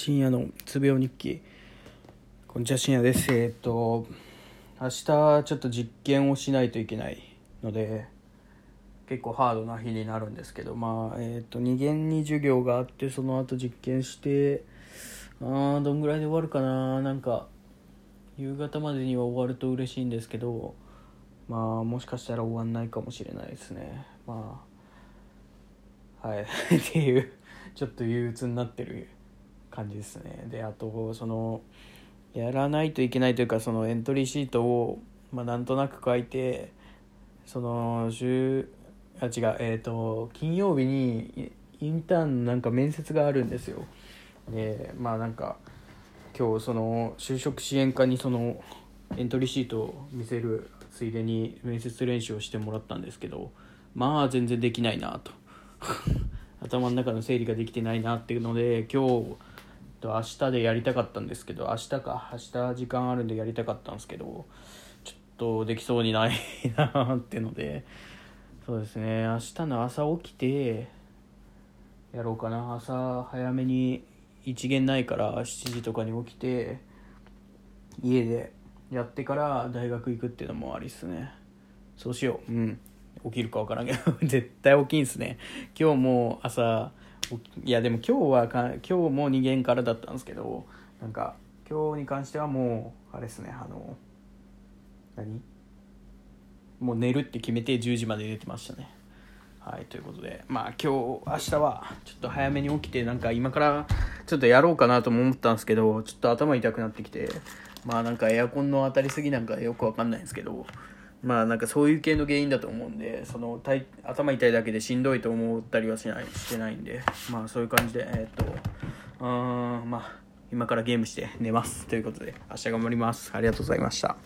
深夜のつぶよ日記。こんにちは深夜です。えーっと明日ちょっと実験をしないといけないので結構ハードな日になるんですけどまあえーっと2限に授業があってその後実験してあーどんぐらいで終わるかな。なんか夕方までには終わると嬉しいんですけどまあもしかしたら終わんないかもしれないですね。まあはい。っていうちょっと憂鬱になってる感じですね。であとそのやらないといけないというかそのエントリーシートを、まあ、なんとなく書いてその週あ違うえっ、と金曜日にインターンなんか面接があるんですよ。でまあなんか今日その就職支援課にそのエントリーシートを見せるついでに面接練習をしてもらったんですけどまあ全然できないなと。頭の中の整理ができてないなっていうので今日と明日でやりたかったんですけど明日か明日時間あるんでやりたかったんですけどちょっとできそうにないなっていうのでそうですね明日の朝起きてやろうかな。朝早めに一限ないから7時とかに起きて家でやってから大学行くっていうのもありっすね。そうしよう。うん。起きるか分からんけど 絶対起きんすね。今日も朝いやでも今日はか今日も2限からだったんですけどなんか今日に関してはもうあれですねあの何？もう寝るって決めて10時まで寝てましたね。はいということでまあ今日明日はちょっと早めに起きてなんか今からちょっとやろうかなとも思ったんですけどちょっと頭痛くなってきてまあなんかエアコンの当たりすぎなんかよくわかんないんですけどまあなんかそういう系の原因だと思うんでその頭痛いだけでしんどいと思ったりはしないしてないんでまあそういう感じでえーっとうーんまあ今からゲームして寝ますということで明日頑張ります。ありがとうございました。